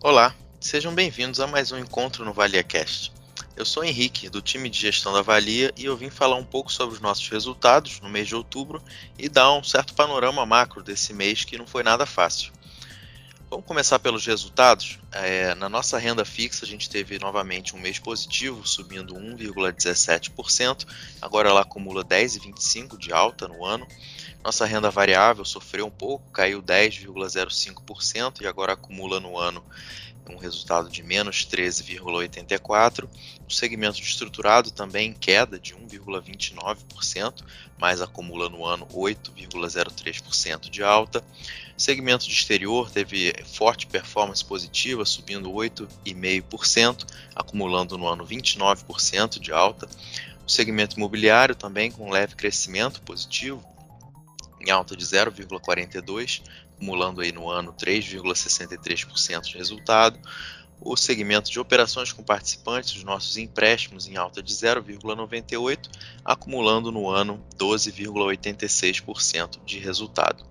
Olá, sejam bem-vindos a mais um encontro no ValiaCast. Eu sou Henrique, do time de gestão da Valia, e eu vim falar um pouco sobre os nossos resultados no mês de outubro e dar um certo panorama macro desse mês que não foi nada fácil. Vamos começar pelos resultados. É, na nossa renda fixa, a gente teve novamente um mês positivo, subindo 1,17%. Agora ela acumula 10,25% de alta no ano. Nossa renda variável sofreu um pouco, caiu 10,05% e agora acumula no ano um resultado de menos 13,84%. O segmento estruturado também em queda de 1,29%, mas acumula no ano 8,03% de alta. O segmento de exterior teve forte performance positiva, subindo 8,5%, acumulando no ano 29% de alta. O segmento imobiliário também com leve crescimento positivo, em alta de 0,42, acumulando aí no ano 3,63% de resultado. O segmento de operações com participantes, os nossos empréstimos em alta de 0,98, acumulando no ano 12,86% de resultado.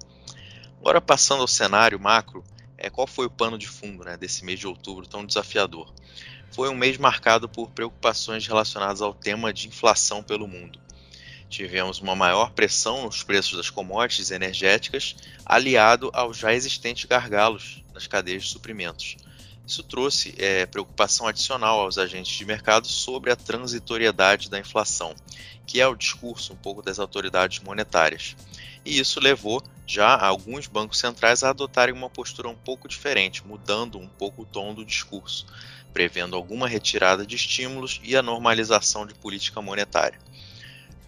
Agora passando ao cenário macro, é, qual foi o pano de fundo né, desse mês de outubro tão desafiador? Foi um mês marcado por preocupações relacionadas ao tema de inflação pelo mundo tivemos uma maior pressão nos preços das commodities energéticas, aliado aos já existentes gargalos nas cadeias de suprimentos. Isso trouxe é, preocupação adicional aos agentes de mercado sobre a transitoriedade da inflação, que é o discurso um pouco das autoridades monetárias. E isso levou já alguns bancos centrais a adotarem uma postura um pouco diferente, mudando um pouco o tom do discurso, prevendo alguma retirada de estímulos e a normalização de política monetária.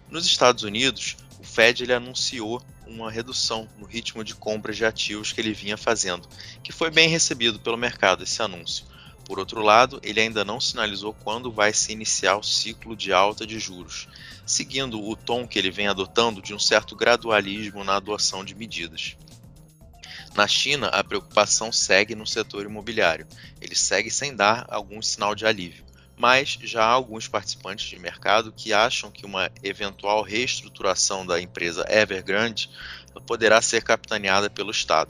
Nos Estados Unidos, o Fed ele anunciou uma redução no ritmo de compras de ativos que ele vinha fazendo, que foi bem recebido pelo mercado esse anúncio. Por outro lado, ele ainda não sinalizou quando vai se iniciar o ciclo de alta de juros, seguindo o tom que ele vem adotando de um certo gradualismo na adoção de medidas. Na China, a preocupação segue no setor imobiliário. Ele segue sem dar algum sinal de alívio mas já há alguns participantes de mercado que acham que uma eventual reestruturação da empresa Evergrande poderá ser capitaneada pelo Estado.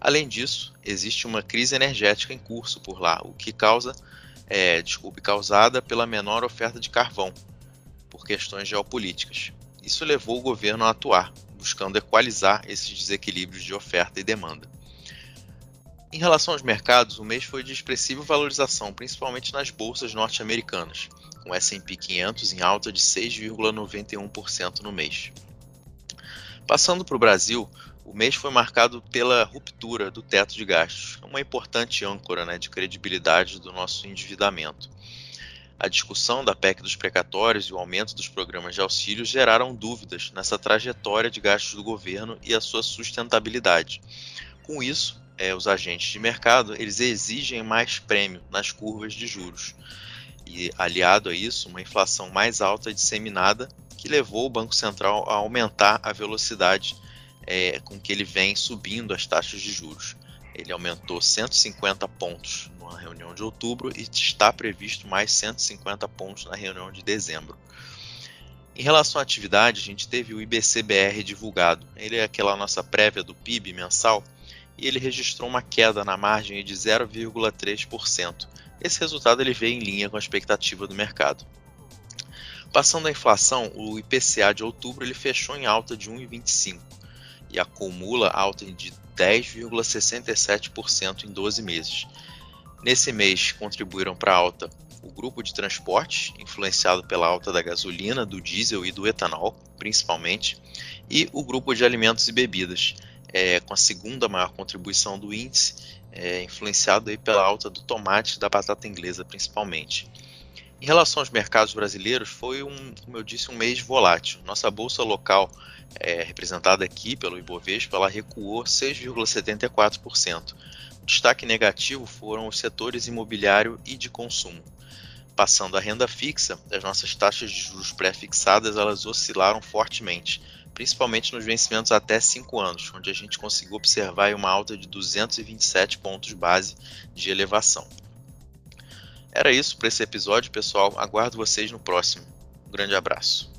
Além disso, existe uma crise energética em curso por lá, o que causa, é, desculpe, causada pela menor oferta de carvão, por questões geopolíticas. Isso levou o governo a atuar, buscando equalizar esses desequilíbrios de oferta e demanda. Em relação aos mercados, o mês foi de expressiva valorização, principalmente nas bolsas norte-americanas, com o S&P 500 em alta de 6,91% no mês. Passando para o Brasil, o mês foi marcado pela ruptura do teto de gastos, uma importante âncora né, de credibilidade do nosso endividamento. A discussão da PEC dos precatórios e o aumento dos programas de auxílio geraram dúvidas nessa trajetória de gastos do governo e a sua sustentabilidade. Com isso, é, os agentes de mercado eles exigem mais prêmio nas curvas de juros. E aliado a isso, uma inflação mais alta disseminada que levou o Banco Central a aumentar a velocidade é, com que ele vem subindo as taxas de juros. Ele aumentou 150 pontos na reunião de outubro e está previsto mais 150 pontos na reunião de dezembro. Em relação à atividade, a gente teve o IBCBR divulgado. Ele é aquela nossa prévia do PIB mensal e ele registrou uma queda na margem de 0,3%. Esse resultado ele veio em linha com a expectativa do mercado. Passando a inflação, o IPCA de outubro ele fechou em alta de 1,25 e acumula alta de 10,67% em 12 meses. Nesse mês contribuíram para a alta o grupo de transporte, influenciado pela alta da gasolina, do diesel e do etanol, principalmente, e o grupo de alimentos e bebidas, é, com a segunda maior contribuição do índice, é, influenciado aí pela alta do tomate e da batata inglesa principalmente. Em relação aos mercados brasileiros, foi um, como eu disse, um mês volátil. Nossa bolsa local, é, representada aqui pelo Ibovespa, ela recuou 6,74%. O destaque negativo foram os setores imobiliário e de consumo. Passando a renda fixa, as nossas taxas de juros pré-fixadas elas oscilaram fortemente, principalmente nos vencimentos até 5 anos, onde a gente conseguiu observar uma alta de 227 pontos base de elevação. Era isso para esse episódio, pessoal. Aguardo vocês no próximo. Um grande abraço.